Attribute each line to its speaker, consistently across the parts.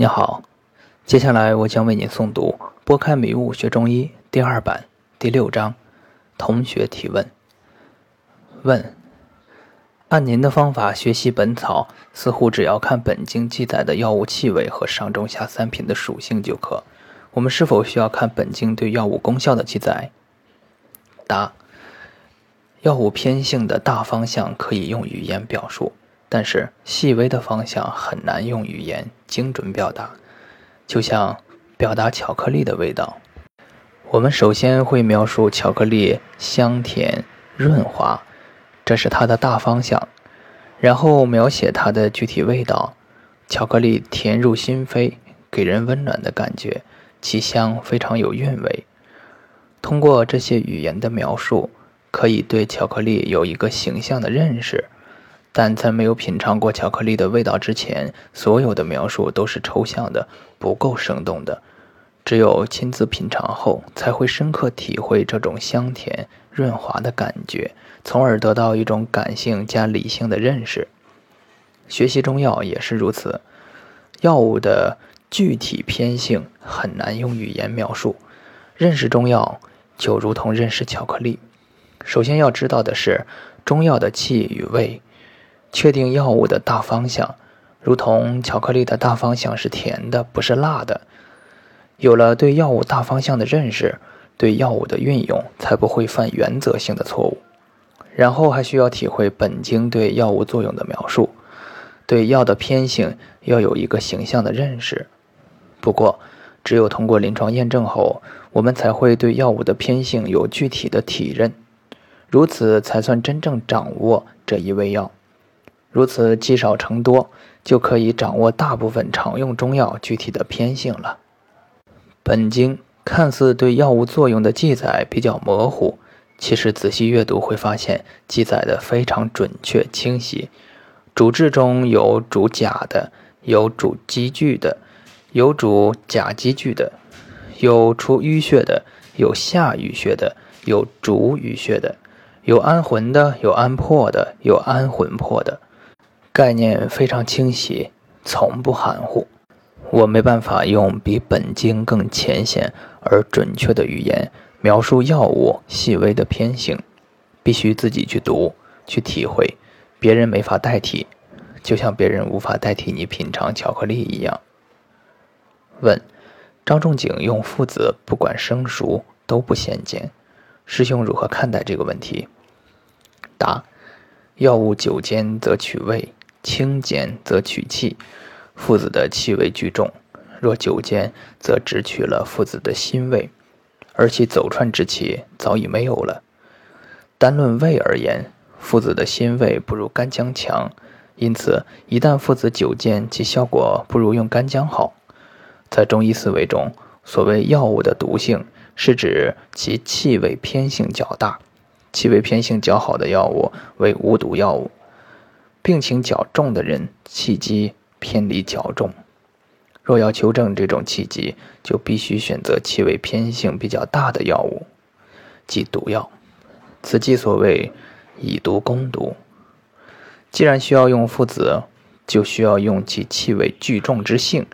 Speaker 1: 你好，接下来我将为您诵读《拨开迷雾学中医》第二版第六章。同学提问：问，按您的方法学习《本草》，似乎只要看本经记载的药物气味和上中下三品的属性就可。我们是否需要看本经对药物功效的记载？答：药物偏性的大方向可以用语言表述。但是细微的方向很难用语言精准表达，就像表达巧克力的味道，我们首先会描述巧克力香甜润滑，这是它的大方向，然后描写它的具体味道。巧克力甜入心扉，给人温暖的感觉，其香非常有韵味。通过这些语言的描述，可以对巧克力有一个形象的认识。但在没有品尝过巧克力的味道之前，所有的描述都是抽象的，不够生动的。只有亲自品尝后，才会深刻体会这种香甜润滑的感觉，从而得到一种感性加理性的认识。学习中药也是如此，药物的具体偏性很难用语言描述。认识中药就如同认识巧克力，首先要知道的是中药的气与味。确定药物的大方向，如同巧克力的大方向是甜的，不是辣的。有了对药物大方向的认识，对药物的运用才不会犯原则性的错误。然后还需要体会本经对药物作用的描述，对药的偏性要有一个形象的认识。不过，只有通过临床验证后，我们才会对药物的偏性有具体的体认，如此才算真正掌握这一味药。如此积少成多，就可以掌握大部分常用中药具体的偏性了。本经看似对药物作用的记载比较模糊，其实仔细阅读会发现记载的非常准确清晰。主治中有主甲的，有主积聚的，有主甲积聚的，有出淤血的，有下淤血的，有主淤血的，有安魂的，有安魄的，有安魂魄的。概念非常清晰，从不含糊。我没办法用比本经更浅显而准确的语言描述药物细微的偏性，必须自己去读、去体会，别人没法代替，就像别人无法代替你品尝巧克力一样。问：张仲景用附子，不管生熟都不鲜见，师兄如何看待这个问题？答：药物久煎则取味。清煎则取气，附子的气味居重；若久煎，则只取了附子的辛味，而其走串之气早已没有了。单论味而言，附子的辛味不如干姜强，因此一旦附子久煎，其效果不如用干姜好。在中医思维中，所谓药物的毒性，是指其气味偏性较大，气味偏性较好的药物为无毒药物。病情较重的人，气机偏离较重。若要求证这种气机，就必须选择气味偏性比较大的药物，即毒药。此即所谓以毒攻毒。既然需要用附子，就需要用其气味聚重之性，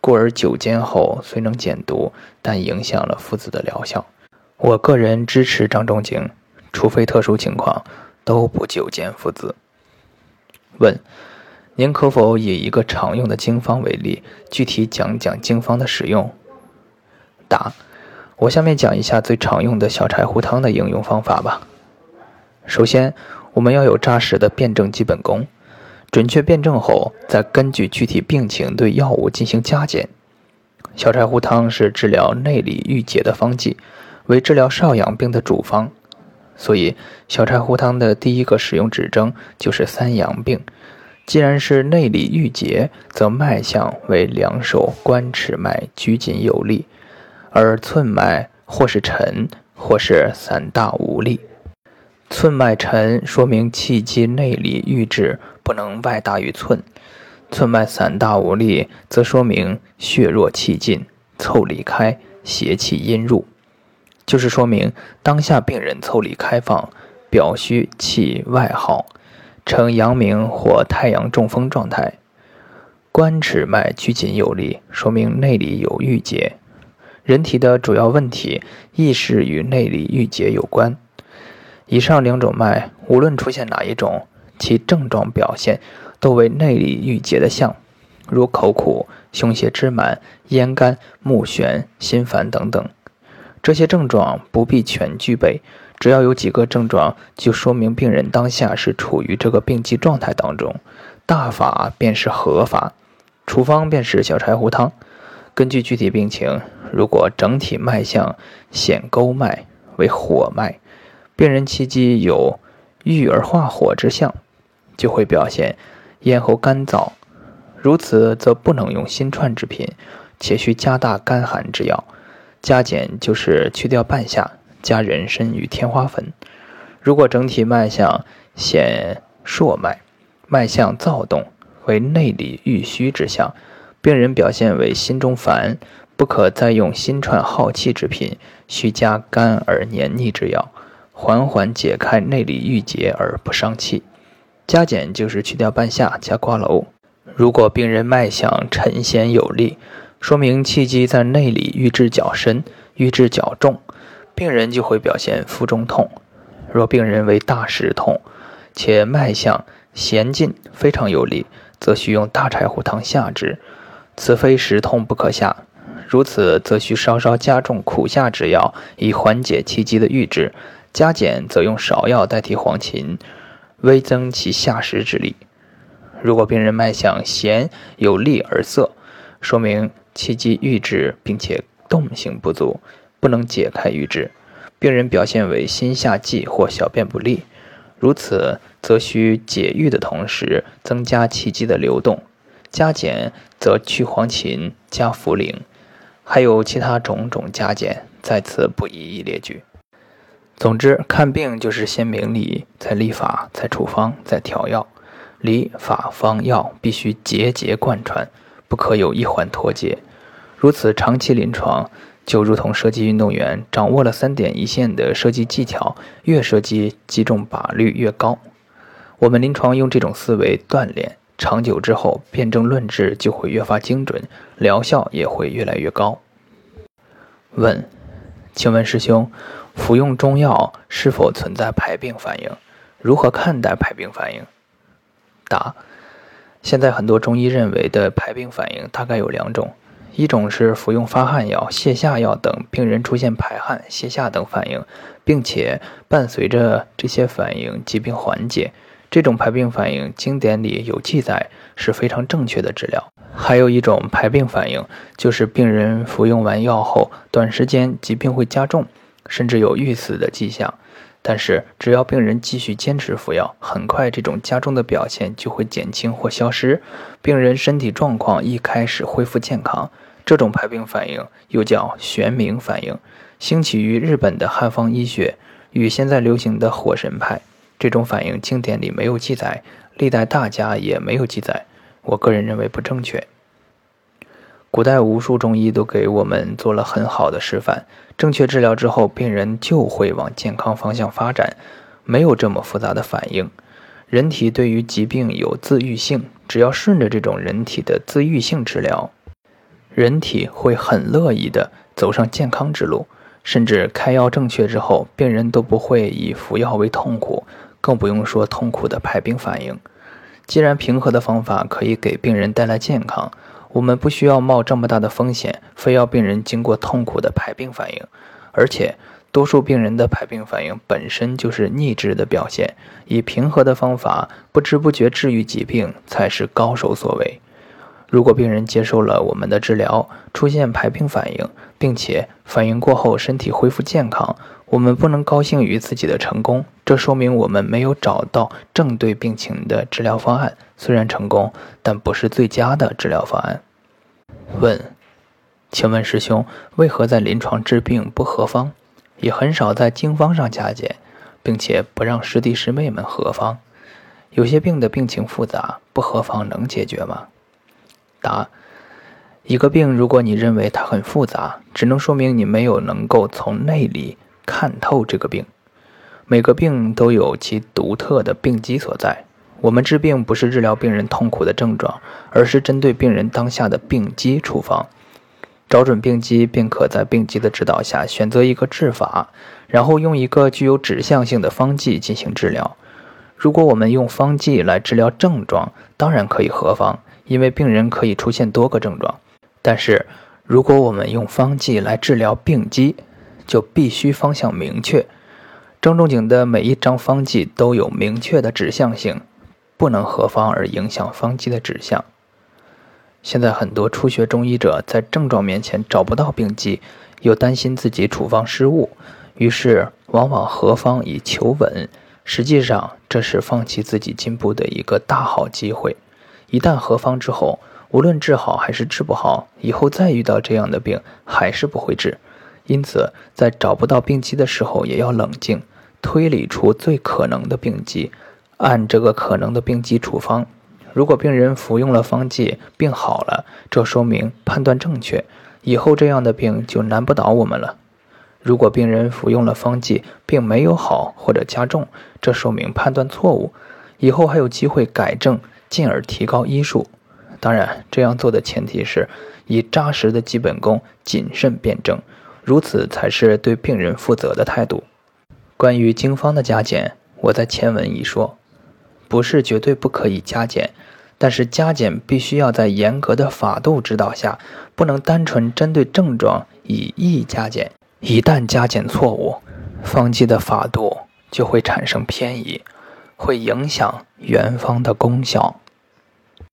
Speaker 1: 故而久煎后虽能减毒，但影响了附子的疗效。我个人支持张仲景，除非特殊情况，都不久煎附子。问：您可否以一个常用的经方为例，具体讲讲经方的使用？答：我下面讲一下最常用的小柴胡汤的应用方法吧。首先，我们要有扎实的辩证基本功，准确辩证后，再根据具体病情对药物进行加减。小柴胡汤是治疗内里郁结的方剂，为治疗少阳病的主方。所以，小柴胡汤的第一个使用指征就是三阳病。既然是内里郁结，则脉象为两手关尺脉拘紧有力，而寸脉或是沉，或是散大无力。寸脉沉，说明气机内里郁滞不能外大于寸；寸脉散大无力，则说明血弱气尽，凑里开，邪气阴入。就是说明当下病人腠理开放，表虚气外耗，呈阳明或太阳中风状态。关尺脉拘紧有力，说明内里有郁结。人体的主要问题亦是与内里郁结有关。以上两种脉，无论出现哪一种，其症状表现都为内里郁结的象，如口苦、胸胁支满、咽干、目眩、心烦等等。这些症状不必全具备，只要有几个症状，就说明病人当下是处于这个病机状态当中。大法便是合法，处方便是小柴胡汤。根据具体病情，如果整体脉象显沟脉为火脉，病人气机有郁而化火之象，就会表现咽喉干燥。如此则不能用辛串之品，且需加大甘寒之药。加减就是去掉半夏，加人参与天花粉。如果整体脉象显硕脉，脉象躁动，为内里郁虚之象，病人表现为心中烦，不可再用心串耗气之品，需加甘而黏腻之药，缓缓解开内里郁结而不伤气。加减就是去掉半夏，加瓜蒌。如果病人脉象沉弦有力。说明气机在内里郁滞较深，郁滞较重，病人就会表现腹中痛。若病人为大食痛，且脉象弦劲非常有力，则需用大柴胡汤下之。此非食痛不可下，如此则需稍稍加重苦下之药，以缓解气机的郁滞。加减则用芍药代替黄芩，微增其下食之力。如果病人脉象弦有力而涩，说明。气机郁滞，并且动性不足，不能解开郁滞，病人表现为心下悸或小便不利。如此，则需解郁的同时增加气机的流动。加减则去黄芩，加茯苓，还有其他种种加减，在此不一一列举。总之，看病就是先明理，再立法，再处方，再调药。理、法、方、药必须节节贯穿。不可有一环脱节，如此长期临床就如同射击运动员掌握了三点一线的射击技巧，越射击击中靶率越高。我们临床用这种思维锻炼，长久之后辩证论治就会越发精准，疗效也会越来越高。问，请问师兄，服用中药是否存在排病反应？如何看待排病反应？答。现在很多中医认为的排病反应大概有两种，一种是服用发汗药、泻下药等，病人出现排汗、泻下等反应，并且伴随着这些反应疾病缓解，这种排病反应经典里有记载，是非常正确的治疗。还有一种排病反应，就是病人服用完药后，短时间疾病会加重，甚至有欲死的迹象。但是，只要病人继续坚持服药，很快这种加重的表现就会减轻或消失，病人身体状况一开始恢复健康。这种排病反应又叫玄冥反应，兴起于日本的汉方医学，与现在流行的火神派。这种反应经典里没有记载，历代大家也没有记载，我个人认为不正确。古代无数中医都给我们做了很好的示范，正确治疗之后，病人就会往健康方向发展，没有这么复杂的反应。人体对于疾病有自愈性，只要顺着这种人体的自愈性治疗，人体会很乐意的走上健康之路。甚至开药正确之后，病人都不会以服药为痛苦，更不用说痛苦的排病反应。既然平和的方法可以给病人带来健康。我们不需要冒这么大的风险，非要病人经过痛苦的排病反应，而且多数病人的排病反应本身就是逆治的表现。以平和的方法不知不觉治愈疾病，才是高手所为。如果病人接受了我们的治疗，出现排病反应，并且反应过后身体恢复健康，我们不能高兴于自己的成功，这说明我们没有找到正对病情的治疗方案。虽然成功，但不是最佳的治疗方案。问，请问师兄，为何在临床治病不合方，也很少在经方上加减，并且不让师弟师妹们合方？有些病的病情复杂，不合方能解决吗？答：一个病，如果你认为它很复杂，只能说明你没有能够从内里看透这个病。每个病都有其独特的病机所在，我们治病不是治疗病人痛苦的症状，而是针对病人当下的病机处方。找准病机，并可在病机的指导下选择一个治法，然后用一个具有指向性的方剂进行治疗。如果我们用方剂来治疗症状，当然可以合方，因为病人可以出现多个症状。但是，如果我们用方剂来治疗病机，就必须方向明确。郑仲景的每一张方剂都有明确的指向性，不能合方而影响方剂的指向。现在很多初学中医者在症状面前找不到病机，又担心自己处方失误，于是往往合方以求稳。实际上，这是放弃自己进步的一个大好机会。一旦合方之后，无论治好还是治不好，以后再遇到这样的病还是不会治。因此，在找不到病机的时候，也要冷静，推理出最可能的病机，按这个可能的病机处方。如果病人服用了方剂，病好了，这说明判断正确，以后这样的病就难不倒我们了。如果病人服用了方剂，并没有好或者加重，这说明判断错误，以后还有机会改正，进而提高医术。当然，这样做的前提是以扎实的基本功，谨慎辩证，如此才是对病人负责的态度。关于经方的加减，我在前文已说。不是绝对不可以加减，但是加减必须要在严格的法度指导下，不能单纯针对症状以意加减。一旦加减错误，方剂的法度就会产生偏移，会影响原方的功效。